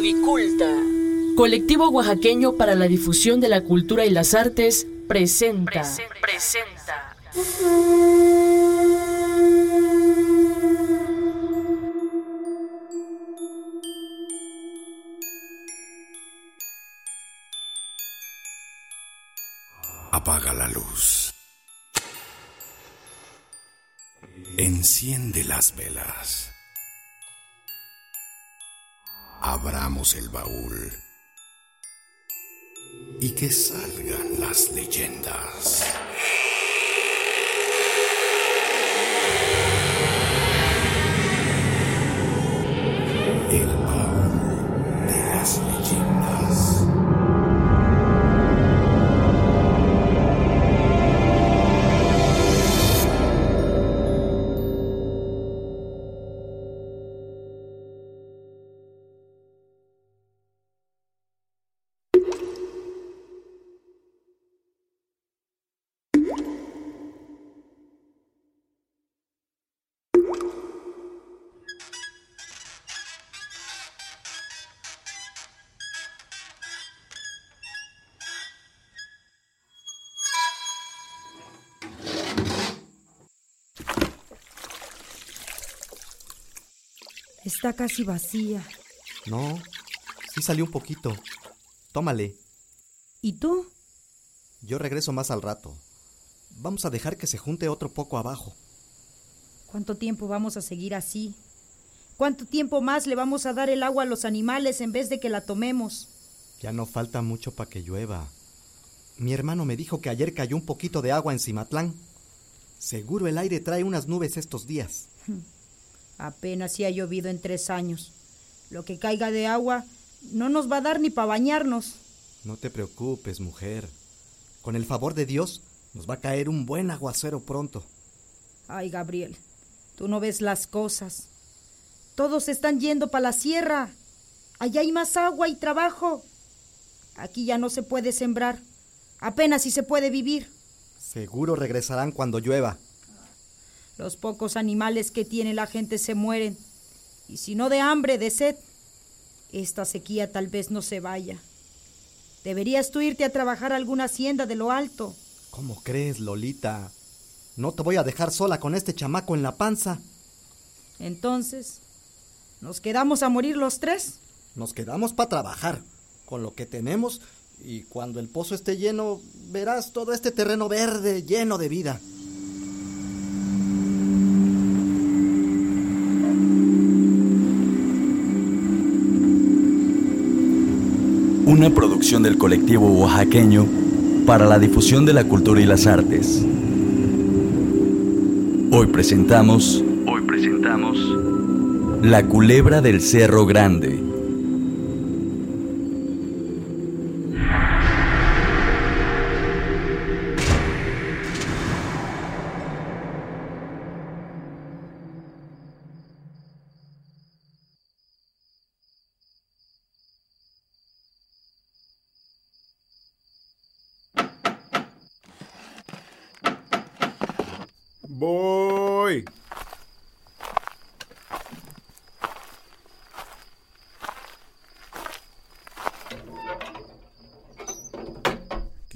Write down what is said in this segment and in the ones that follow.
Codiculta. Colectivo oaxaqueño para la difusión de la cultura y las artes presenta. presenta. Apaga la luz. Enciende las velas. Abramos el baúl. Y que salgan las leyendas. Está casi vacía. No, sí salió un poquito. Tómale. ¿Y tú? Yo regreso más al rato. Vamos a dejar que se junte otro poco abajo. ¿Cuánto tiempo vamos a seguir así? ¿Cuánto tiempo más le vamos a dar el agua a los animales en vez de que la tomemos? Ya no falta mucho para que llueva. Mi hermano me dijo que ayer cayó un poquito de agua en Cimatlán. Seguro el aire trae unas nubes estos días. Apenas si ha llovido en tres años. Lo que caiga de agua no nos va a dar ni para bañarnos. No te preocupes, mujer. Con el favor de Dios, nos va a caer un buen aguacero pronto. Ay, Gabriel, tú no ves las cosas. Todos están yendo para la sierra. Allá hay más agua y trabajo. Aquí ya no se puede sembrar. Apenas si se puede vivir. Seguro regresarán cuando llueva. Los pocos animales que tiene la gente se mueren. Y si no de hambre, de sed. Esta sequía tal vez no se vaya. Deberías tú irte a trabajar a alguna hacienda de lo alto. ¿Cómo crees, Lolita? No te voy a dejar sola con este chamaco en la panza. Entonces, ¿nos quedamos a morir los tres? Nos quedamos para trabajar, con lo que tenemos, y cuando el pozo esté lleno, verás todo este terreno verde lleno de vida. Una producción del colectivo oaxaqueño para la difusión de la cultura y las artes. Hoy presentamos. Hoy presentamos. La culebra del Cerro Grande.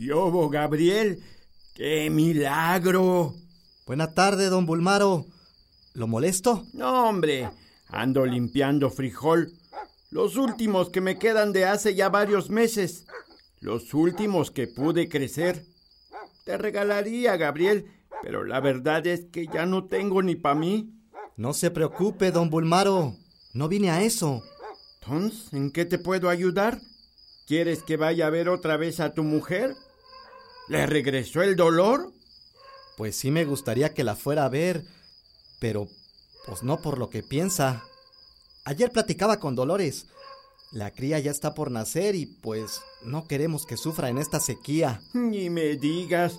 ¿Qué hubo, Gabriel? ¡Qué milagro! Buena tarde, don Bulmaro. ¿Lo molesto? No, hombre, ando limpiando frijol. Los últimos que me quedan de hace ya varios meses. Los últimos que pude crecer. Te regalaría, Gabriel, pero la verdad es que ya no tengo ni para mí. No se preocupe, don Bulmaro. No vine a eso. Entonces, ¿en qué te puedo ayudar? ¿Quieres que vaya a ver otra vez a tu mujer? ¿Le regresó el dolor? Pues sí me gustaría que la fuera a ver, pero pues no por lo que piensa. Ayer platicaba con Dolores. La cría ya está por nacer y pues no queremos que sufra en esta sequía. Ni me digas.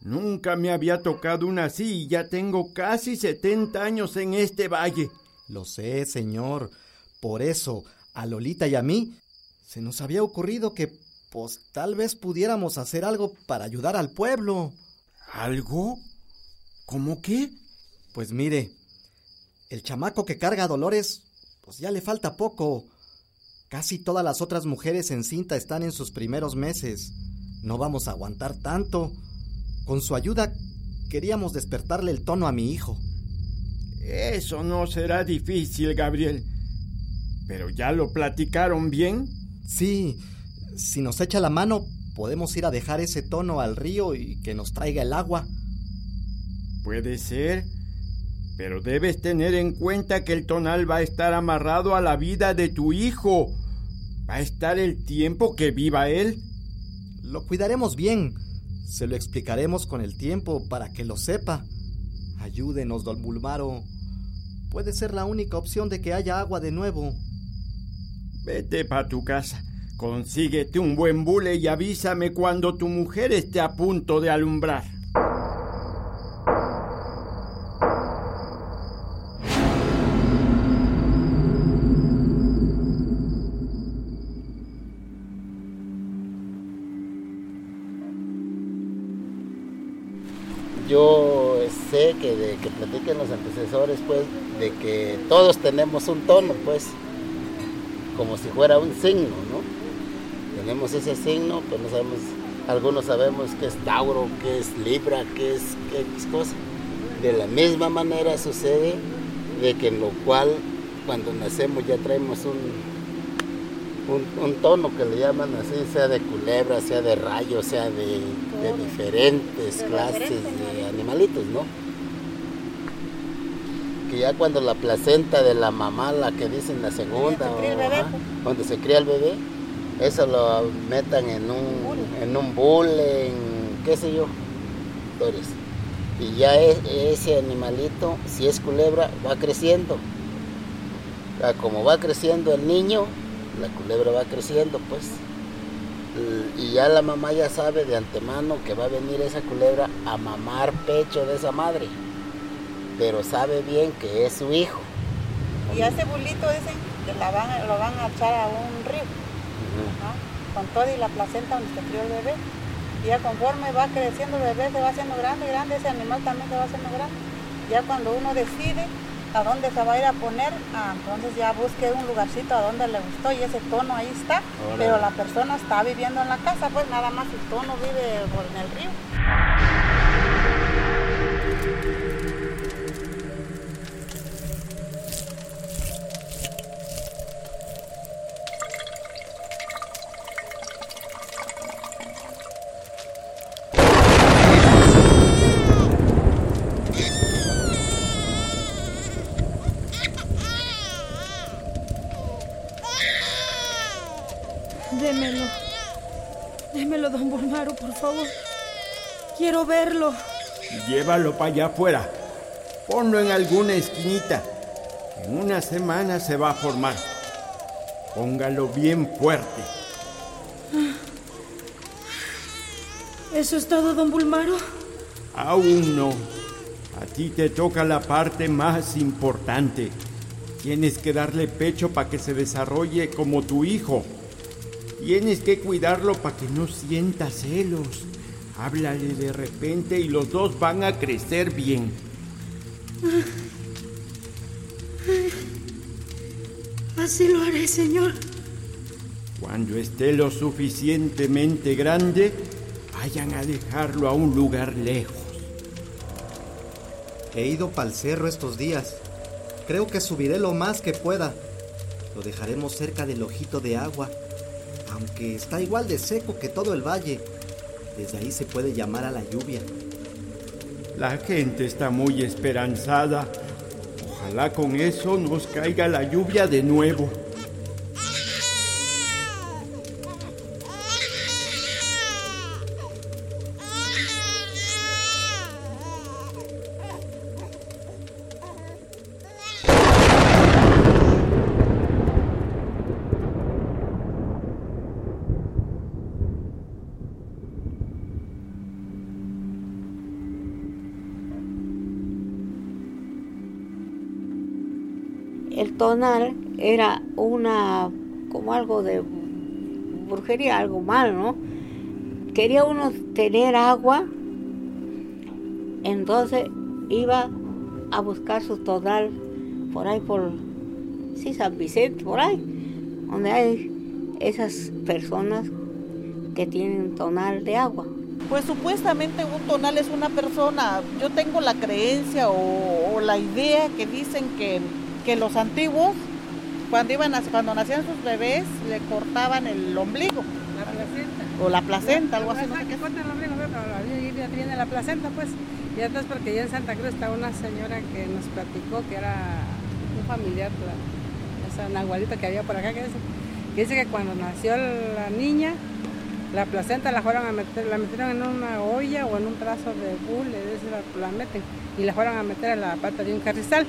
Nunca me había tocado una así y ya tengo casi 70 años en este valle. Lo sé, señor. Por eso, a Lolita y a mí, se nos había ocurrido que, pues, tal vez pudiéramos hacer algo para ayudar al pueblo. ¿Algo? ¿Cómo qué? Pues mire, el chamaco que carga a Dolores, pues ya le falta poco. Casi todas las otras mujeres en cinta están en sus primeros meses. No vamos a aguantar tanto. Con su ayuda queríamos despertarle el tono a mi hijo. Eso no será difícil, Gabriel. ¿Pero ya lo platicaron bien? Sí, si nos echa la mano, podemos ir a dejar ese tono al río y que nos traiga el agua. Puede ser, pero debes tener en cuenta que el tonal va a estar amarrado a la vida de tu hijo. Va a estar el tiempo que viva él. Lo cuidaremos bien. Se lo explicaremos con el tiempo para que lo sepa. Ayúdenos, don Bulmaro. Puede ser la única opción de que haya agua de nuevo. Vete para tu casa. Consíguete un buen bule y avísame cuando tu mujer esté a punto de alumbrar. yo sé que de que platiquen los antecesores, pues, de que todos tenemos un tono, pues, como si fuera un signo, ¿no? Tenemos ese signo, pero no sabemos, algunos sabemos que es Tauro, que es Libra, que es qué es cosa. De la misma manera sucede de que en lo cual cuando nacemos ya traemos un, un, un tono que le llaman así, sea de culebra, sea de rayo, sea de, de diferentes clases de animalitos, ¿no? Que ya cuando la placenta de la mamá, la que dicen la segunda, se cría el bebé, ajá, eso lo metan en un, en un bule, en qué sé yo. Y ya es- ese animalito, si es culebra, va creciendo. Como va creciendo el niño, la culebra va creciendo, pues. Y ya la mamá ya sabe de antemano que va a venir esa culebra a mamar pecho de esa madre. Pero sabe bien que es su hijo. Y ese bulito a- lo van a echar a un río, ¿no? con todo y la placenta donde se crió el bebé. Y ya conforme va creciendo el bebé, se va haciendo grande, grande, ese animal también se va haciendo grande. Ya cuando uno decide a dónde se va a ir a poner, ah, entonces ya busque un lugarcito a donde le gustó y ese tono ahí está. Pero la persona está viviendo en la casa, pues nada más el tono vive por en el río. Quiero verlo. Llévalo para allá afuera. Ponlo en alguna esquinita. En una semana se va a formar. Póngalo bien fuerte. ¿Eso es todo, don Bulmaro? Aún no. A ti te toca la parte más importante. Tienes que darle pecho para que se desarrolle como tu hijo. Tienes que cuidarlo para que no sienta celos. Háblale de repente y los dos van a crecer bien. Así lo haré, señor. Cuando esté lo suficientemente grande, vayan a dejarlo a un lugar lejos. He ido pa'l cerro estos días. Creo que subiré lo más que pueda. Lo dejaremos cerca del ojito de agua, aunque está igual de seco que todo el valle. Desde ahí se puede llamar a la lluvia. La gente está muy esperanzada. Ojalá con eso nos caiga la lluvia de nuevo. Tonal era una, como algo de brujería, algo mal, ¿no? Quería uno tener agua, entonces iba a buscar su tonal por ahí por, sí, San Vicente, por ahí. donde hay esas personas que tienen tonal de agua. Pues supuestamente un tonal es una persona, yo tengo la creencia o, o la idea que dicen que, que los antiguos, cuando, iban a, cuando nacían sus bebés, le cortaban el ombligo. La placenta. O la placenta, algo así. No sé qué corta el ombligo, pero la viene la placenta, pues. Y entonces porque ya en Santa Cruz está una señora que nos platicó que era un familiar, esa nahualita que había por acá, que dice, que dice que cuando nació la niña, la placenta la fueron a meter, la metieron en una olla o en un trazo de bule, la, la meten, y la fueron a meter a la pata de un carrizal.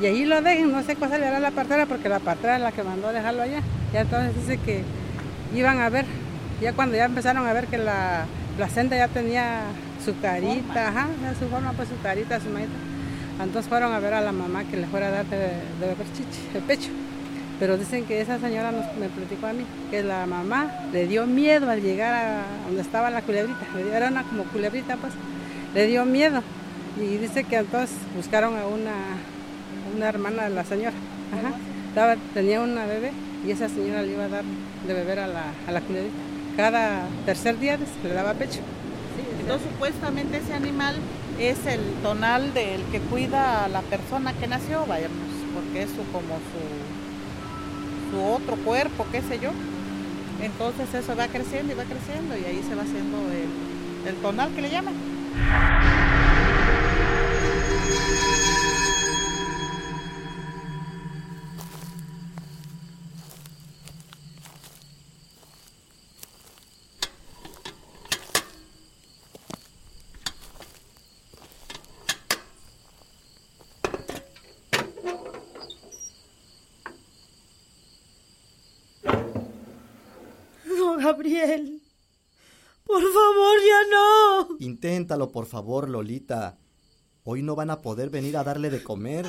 Y ahí lo dejen, no sé cuál le hará la partera, porque la partera es la que mandó a dejarlo allá. Ya entonces dice que iban a ver, ya cuando ya empezaron a ver que la placenta ya tenía su carita, ajá, su forma, pues su carita, su manita. Entonces fueron a ver a la mamá que le fuera a dar de, de beber chichi, el pecho. Pero dicen que esa señora nos, me platicó a mí que la mamá le dio miedo al llegar a donde estaba la culebrita. Era una como culebrita, pues. Le dio miedo. Y dice que entonces buscaron a una, una hermana de la señora. Ajá. Estaba, tenía una bebé y esa señora le iba a dar de beber a la, a la culebrita. Cada tercer día le daba pecho. Entonces supuestamente ese animal es el tonal del que cuida a la persona que nació, vayamos, porque es su, como su, su otro cuerpo, qué sé yo. Entonces eso va creciendo y va creciendo y ahí se va haciendo el, el tonal que le llaman. Gabriel. Por favor, ya no. Inténtalo, por favor, Lolita. Hoy no van a poder venir a darle de comer.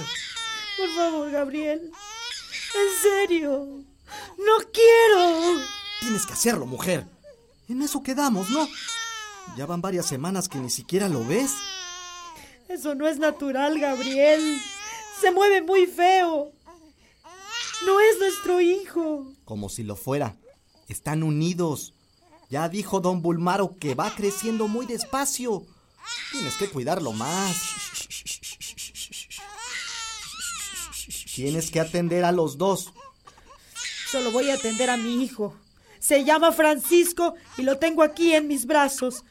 Por favor, Gabriel. En serio. No quiero. Tienes que hacerlo, mujer. En eso quedamos, ¿no? Ya van varias semanas que ni siquiera lo ves. Eso no es natural, Gabriel. Se mueve muy feo. No es nuestro hijo. Como si lo fuera. Están unidos. Ya dijo don Bulmaro que va creciendo muy despacio. Tienes que cuidarlo más. Tienes que atender a los dos. Solo voy a atender a mi hijo. Se llama Francisco y lo tengo aquí en mis brazos.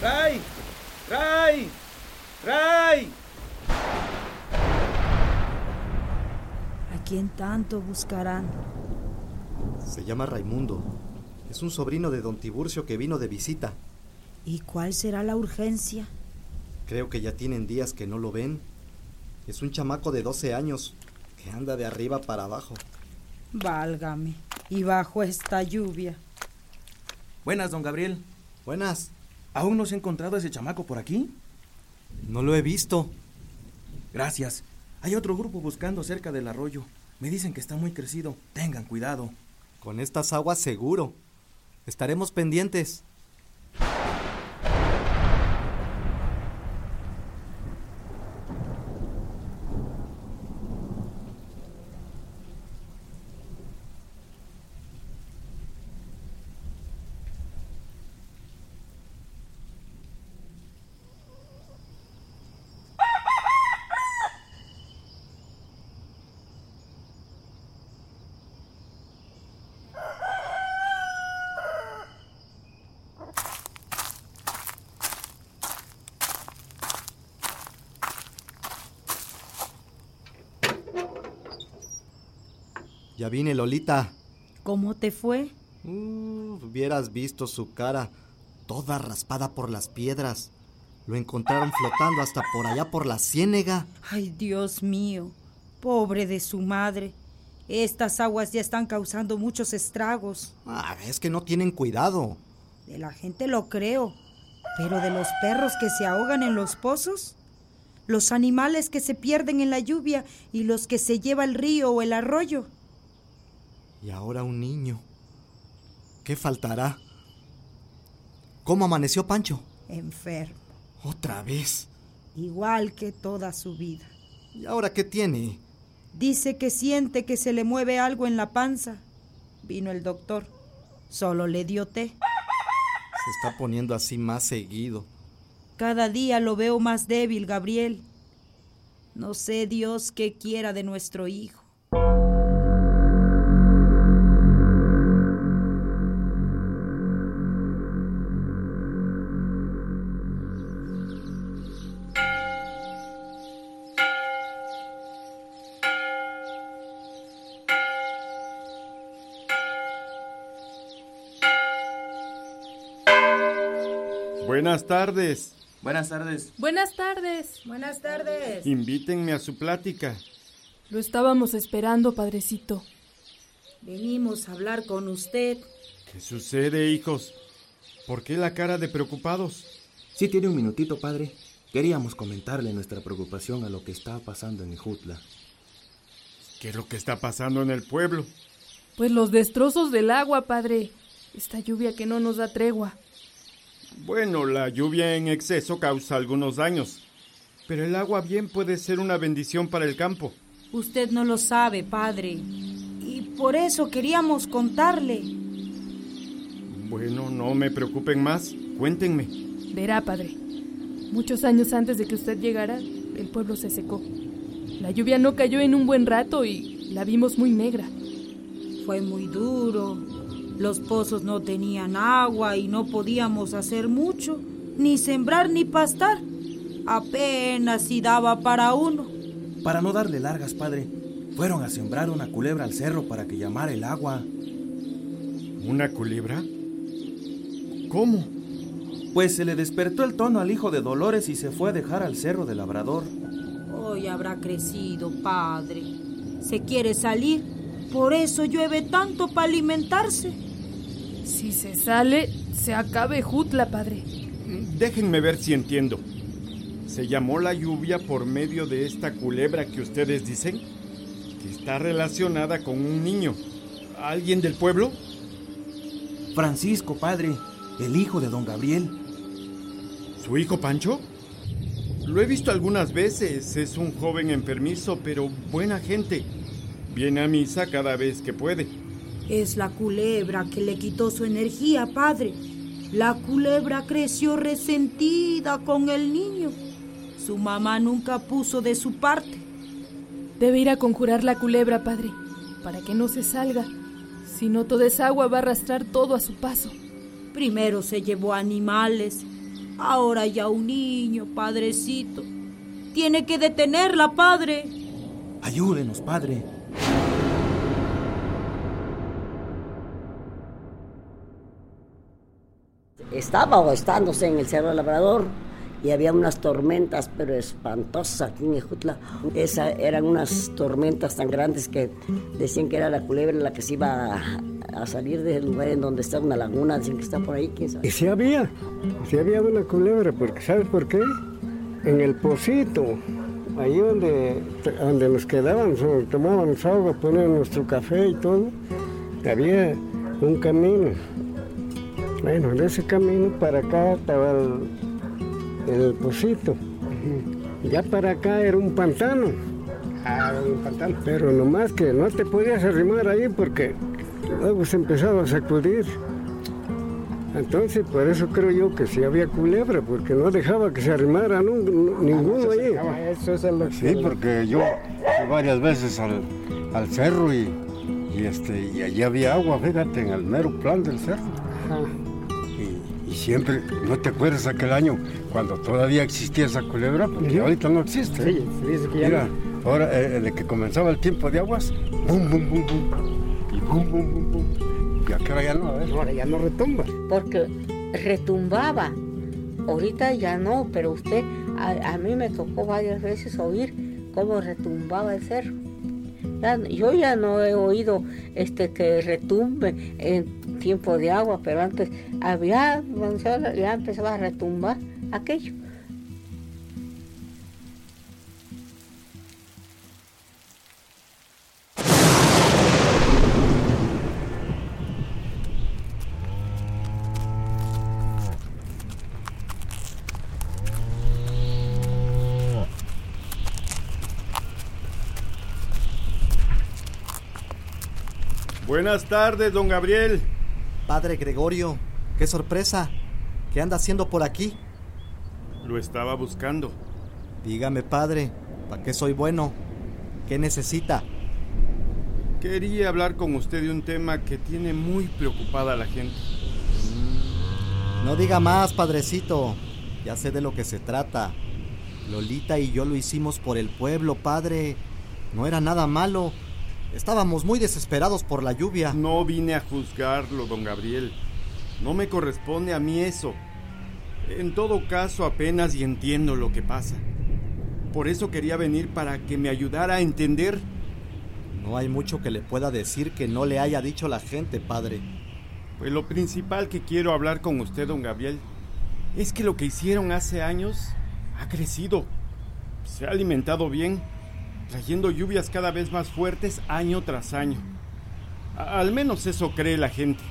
¡Ray! ¡Ray! ¡Ray! ¿A quién tanto buscarán? Se llama Raimundo. Es un sobrino de don Tiburcio que vino de visita. ¿Y cuál será la urgencia? Creo que ya tienen días que no lo ven. Es un chamaco de 12 años que anda de arriba para abajo. Válgame. Y bajo esta lluvia. Buenas, don Gabriel. Buenas. ¿Aún no se ha encontrado ese chamaco por aquí? No lo he visto. Gracias. Hay otro grupo buscando cerca del arroyo. Me dicen que está muy crecido. Tengan cuidado. Con estas aguas seguro. Estaremos pendientes. Ya vine, Lolita. ¿Cómo te fue? Uh, hubieras visto su cara, toda raspada por las piedras. Lo encontraron flotando hasta por allá por la ciénega. Ay, Dios mío. Pobre de su madre. Estas aguas ya están causando muchos estragos. Ah, es que no tienen cuidado. De la gente lo creo. Pero de los perros que se ahogan en los pozos, los animales que se pierden en la lluvia y los que se lleva el río o el arroyo. Y ahora un niño. ¿Qué faltará? ¿Cómo amaneció Pancho? Enfermo. Otra vez. Igual que toda su vida. ¿Y ahora qué tiene? Dice que siente que se le mueve algo en la panza. Vino el doctor. Solo le dio té. Se está poniendo así más seguido. Cada día lo veo más débil, Gabriel. No sé Dios qué quiera de nuestro hijo. Buenas tardes. Buenas tardes. Buenas tardes. Buenas tardes. Invítenme a su plática. Lo estábamos esperando, padrecito. Venimos a hablar con usted. ¿Qué sucede, hijos? ¿Por qué la cara de preocupados? Sí tiene un minutito, padre. Queríamos comentarle nuestra preocupación a lo que está pasando en Ijutla. ¿Qué es lo que está pasando en el pueblo? Pues los destrozos del agua, padre. Esta lluvia que no nos da tregua. Bueno, la lluvia en exceso causa algunos daños, pero el agua bien puede ser una bendición para el campo. Usted no lo sabe, padre. Y por eso queríamos contarle. Bueno, no me preocupen más. Cuéntenme. Verá, padre. Muchos años antes de que usted llegara, el pueblo se secó. La lluvia no cayó en un buen rato y la vimos muy negra. Fue muy duro. Los pozos no tenían agua y no podíamos hacer mucho, ni sembrar ni pastar. Apenas si daba para uno. Para no darle largas, padre, fueron a sembrar una culebra al cerro para que llamara el agua. ¿Una culebra? ¿Cómo? Pues se le despertó el tono al hijo de Dolores y se fue a dejar al cerro del labrador. Hoy habrá crecido, padre. Se quiere salir, por eso llueve tanto para alimentarse. Si se sale, se acabe Jutla, padre. Déjenme ver si entiendo. ¿Se llamó la lluvia por medio de esta culebra que ustedes dicen? Que está relacionada con un niño. ¿Alguien del pueblo? Francisco, padre, el hijo de don Gabriel. ¿Su hijo Pancho? Lo he visto algunas veces. Es un joven enfermizo, pero buena gente. Viene a misa cada vez que puede. Es la culebra que le quitó su energía, padre. La culebra creció resentida con el niño. Su mamá nunca puso de su parte. Debe ir a conjurar la culebra, padre, para que no se salga. Si no, toda esa agua va a arrastrar todo a su paso. Primero se llevó animales, ahora ya un niño, padrecito. Tiene que detenerla, padre. Ayúdenos, padre. Estaba estándose en el Cerro Labrador y había unas tormentas, pero espantosas aquí en Ejutla. Esas eran unas tormentas tan grandes que decían que era la culebra la que se iba a, salir del lugar en donde está una laguna, dicen que está por ahí, quién sabe. Y sí había, sí había una culebra, porque ¿sabes por qué? En el pocito, ahí donde, donde nos quedaban, tomábamos agua, poníamos nuestro café y todo, había un camino. Bueno, de ese camino para acá estaba el, el pocito. Ya para acá era un pantano. Ah, un pantano. Pero nomás que no te podías arrimar ahí porque luego se empezaba a sacudir. Entonces, por eso creo yo que sí había culebra, porque no dejaba que se arrimara nun- ninguno ahí. Eso es lo Sí, porque yo fui varias veces al, al cerro y, y, este, y allí había agua, fíjate, en el mero plan del cerro. Y, y siempre, ¿no te acuerdas aquel año cuando todavía existía esa culebra? Porque ahorita no existe. Sí, se dice que ya Mira, no. ahora, eh, de que comenzaba el tiempo de aguas, bum, bum, bum, bum. Bum, bum, bum, bum. Y ahora ya no, a ver. Ahora ya no retumba. Porque retumbaba. Ahorita ya no, pero usted, a, a mí me tocó varias veces oír cómo retumbaba el cerro. Ya- yo ya no he oído este que retumbe en tiempo de agua, pero antes había, ya empezaba a retumbar aquello. Buenas tardes, don Gabriel. Padre Gregorio, qué sorpresa. ¿Qué anda haciendo por aquí? Lo estaba buscando. Dígame, padre, ¿para qué soy bueno? ¿Qué necesita? Quería hablar con usted de un tema que tiene muy preocupada a la gente. No diga más, padrecito. Ya sé de lo que se trata. Lolita y yo lo hicimos por el pueblo, padre. No era nada malo. Estábamos muy desesperados por la lluvia. No vine a juzgarlo, don Gabriel. No me corresponde a mí eso. En todo caso, apenas y entiendo lo que pasa. Por eso quería venir para que me ayudara a entender. No hay mucho que le pueda decir que no le haya dicho la gente, padre. Pues lo principal que quiero hablar con usted, don Gabriel, es que lo que hicieron hace años ha crecido. Se ha alimentado bien, trayendo lluvias cada vez más fuertes año tras año. Al menos eso cree la gente.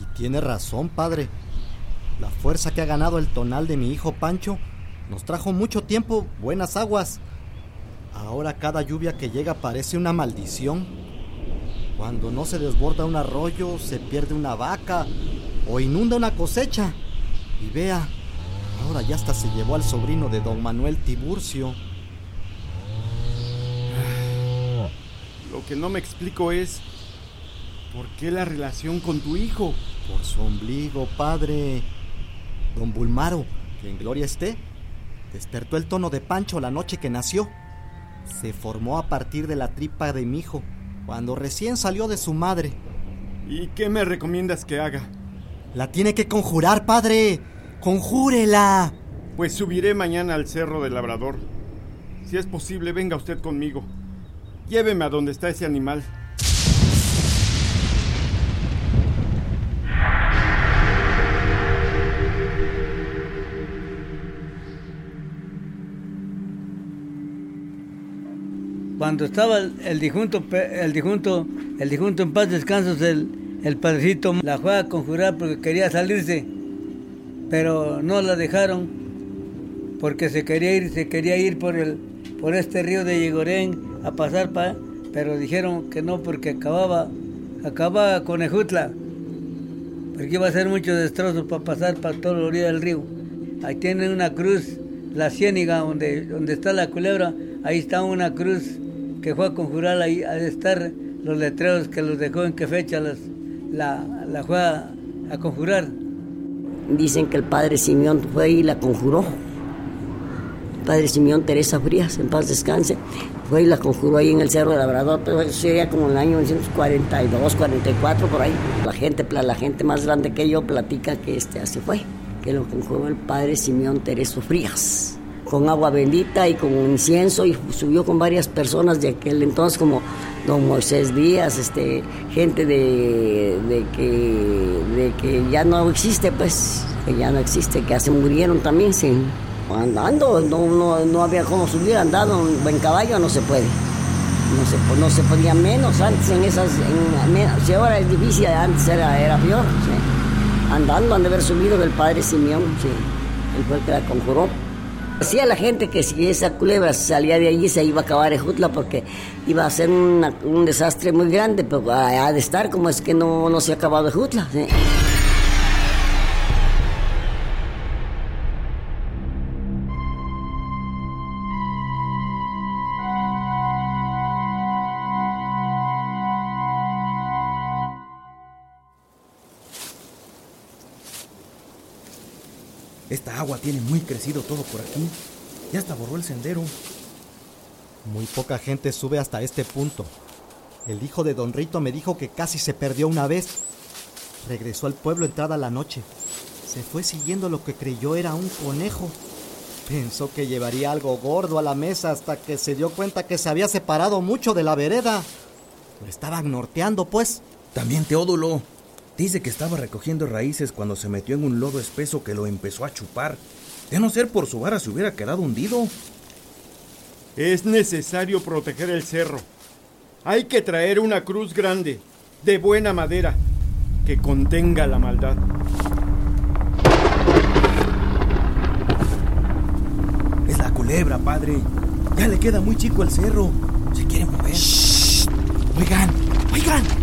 Y tiene razón, padre. La fuerza que ha ganado el tonal de mi hijo Pancho nos trajo mucho tiempo buenas aguas. Ahora cada lluvia que llega parece una maldición. Cuando no se desborda un arroyo, se pierde una vaca o inunda una cosecha. Y vea, ahora ya hasta se llevó al sobrino de don Manuel Tiburcio. Que no me explico es por qué la relación con tu hijo. Por su ombligo, padre. Don Bulmaro, que en gloria esté, despertó el tono de Pancho la noche que nació. Se formó a partir de la tripa de mi hijo, cuando recién salió de su madre. ¿Y qué me recomiendas que haga? La tiene que conjurar, padre. Conjúrela. Pues subiré mañana al Cerro del Labrador. Si es posible, venga usted conmigo. Lléveme a donde está ese animal. cuando estaba el, el el difunto, el en paz descansos, el, el padrecito la fue a conjurar porque quería salirse, pero no la dejaron porque se quería ir, se quería ir por el, por este río de Yegorén a pasar pa, pero dijeron que no porque acababa, acababa con Ejutla, porque iba a ser mucho destrozos para pasar para toda la orilla del río. Ahí tienen una cruz, la ciéniga donde, donde está la culebra, ahí está una cruz que fue a conjurar ahí, a estar los letreros que los dejó en qué fecha las, la, la fue a, a conjurar. Dicen que el padre Simeón fue y la conjuró. Padre Simeón Teresa Frías, en paz descanse, fue y la conjuró ahí en el Cerro de Labrador, pero eso sería como en el año 1942, 44, por ahí. La gente, la gente más grande que yo platica que este así fue, que lo conjuró el padre Simeón Teresa Frías, con agua bendita y con incienso, y subió con varias personas de aquel entonces, como don Moisés Díaz, este, gente de, de que, de que ya no existe, pues, que ya no existe, que se murieron también, sí. Andando, no, no, no había cómo subir, andando en caballo no se puede. No se, no se podía menos antes en esas, en, ahora es difícil, antes era, era peor. sí. Andando han de haber subido del padre Simeón, sí. Él fue el que la conjuró. Decía la gente que si esa culebra salía de allí se iba a acabar Ejutla porque iba a ser un desastre muy grande, pero ha de estar como es que no, no se ha acabado Ejutla. sí. Esta agua tiene muy crecido todo por aquí. Ya hasta borró el sendero. Muy poca gente sube hasta este punto. El hijo de don Rito me dijo que casi se perdió una vez. Regresó al pueblo entrada la noche. Se fue siguiendo lo que creyó era un conejo. Pensó que llevaría algo gordo a la mesa hasta que se dio cuenta que se había separado mucho de la vereda. Lo estaban norteando, pues. También Teodulo. Dice que estaba recogiendo raíces cuando se metió en un lodo espeso que lo empezó a chupar. De no ser por su vara se hubiera quedado hundido. Es necesario proteger el cerro. Hay que traer una cruz grande, de buena madera, que contenga la maldad. Es la culebra, padre. Ya le queda muy chico el cerro. Se quiere mover. Oigan, oigan.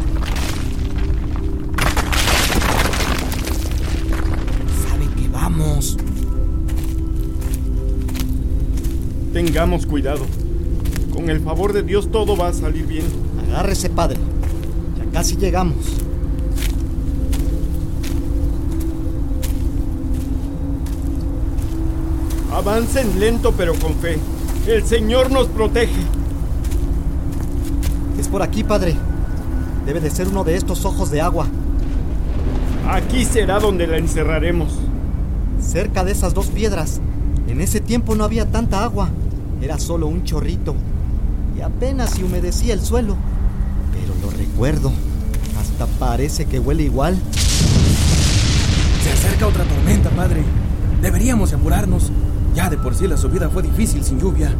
Tengamos cuidado. Con el favor de Dios todo va a salir bien. Agárrese, padre. Ya casi llegamos. Avancen lento pero con fe. El Señor nos protege. Es por aquí, padre. Debe de ser uno de estos ojos de agua. Aquí será donde la encerraremos. Cerca de esas dos piedras. En ese tiempo no había tanta agua. Era solo un chorrito. Y apenas se humedecía el suelo. Pero lo recuerdo. Hasta parece que huele igual. Se acerca otra tormenta, padre. Deberíamos apurarnos. Ya de por sí la subida fue difícil sin lluvia.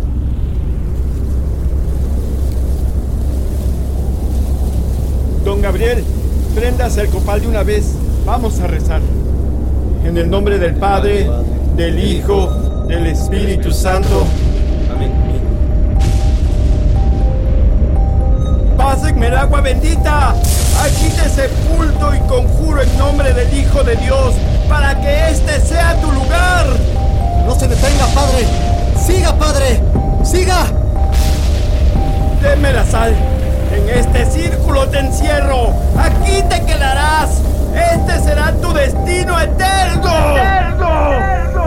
Don Gabriel, prendas el copal de una vez. Vamos a rezar. En el nombre del Padre, del Hijo, del Espíritu Santo. Pásenme el agua bendita. Aquí te sepulto y conjuro en nombre del Hijo de Dios para que este sea tu lugar. No se detenga, padre. Siga, padre. Siga. Deme la sal. En este círculo te encierro. Aquí te quedarás. Este será tu destino eterno. ¡Eterno!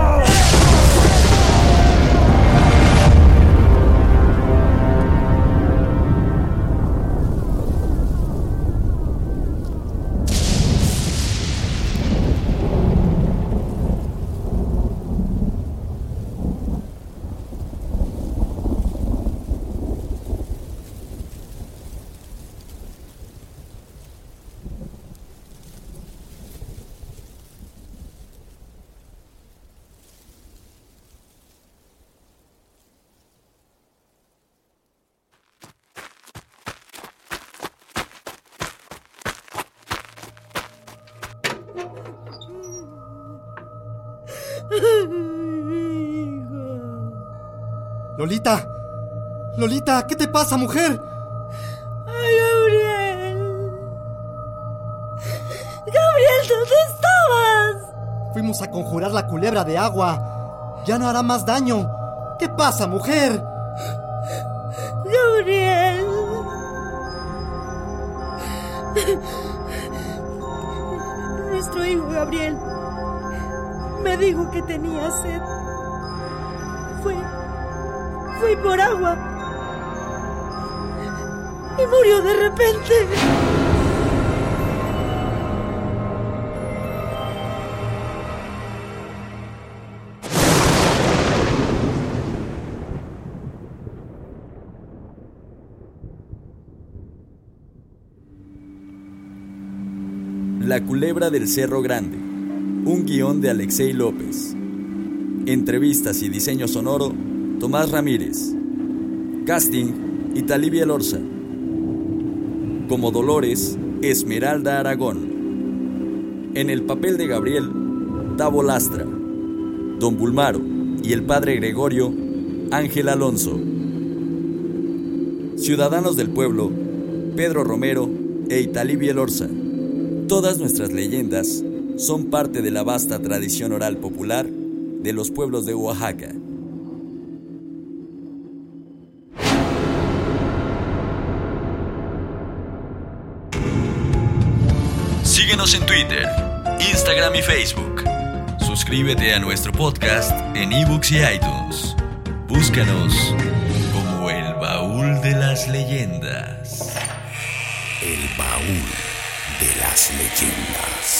Lolita. Lolita, ¿qué te pasa, mujer? ¡Ay, Gabriel! ¡Gabriel, ¿dónde estabas? Fuimos a conjurar la culebra de agua. Ya no hará más daño. ¿Qué pasa, mujer? Gabriel. Nuestro hijo Gabriel me dijo que tenía sed. Fue. Fui por agua. Y murió de repente. La culebra del Cerro Grande. Un guion de Alexei López. Entrevistas y diseño sonoro, Tomás Ramírez. Casting, Italibia Lorza. Como Dolores, Esmeralda Aragón. En el papel de Gabriel, Tavo Lastra. Don Bulmaro y el padre Gregorio, Ángel Alonso. Ciudadanos del pueblo, Pedro Romero e Italibia Lorza. Todas nuestras leyendas son parte de la vasta tradición oral popular de los pueblos de Oaxaca. Síguenos en Twitter, Instagram y Facebook. Suscríbete a nuestro podcast en ebooks y iTunes. Búscanos como el baúl de las leyendas. El baúl de las leyendas.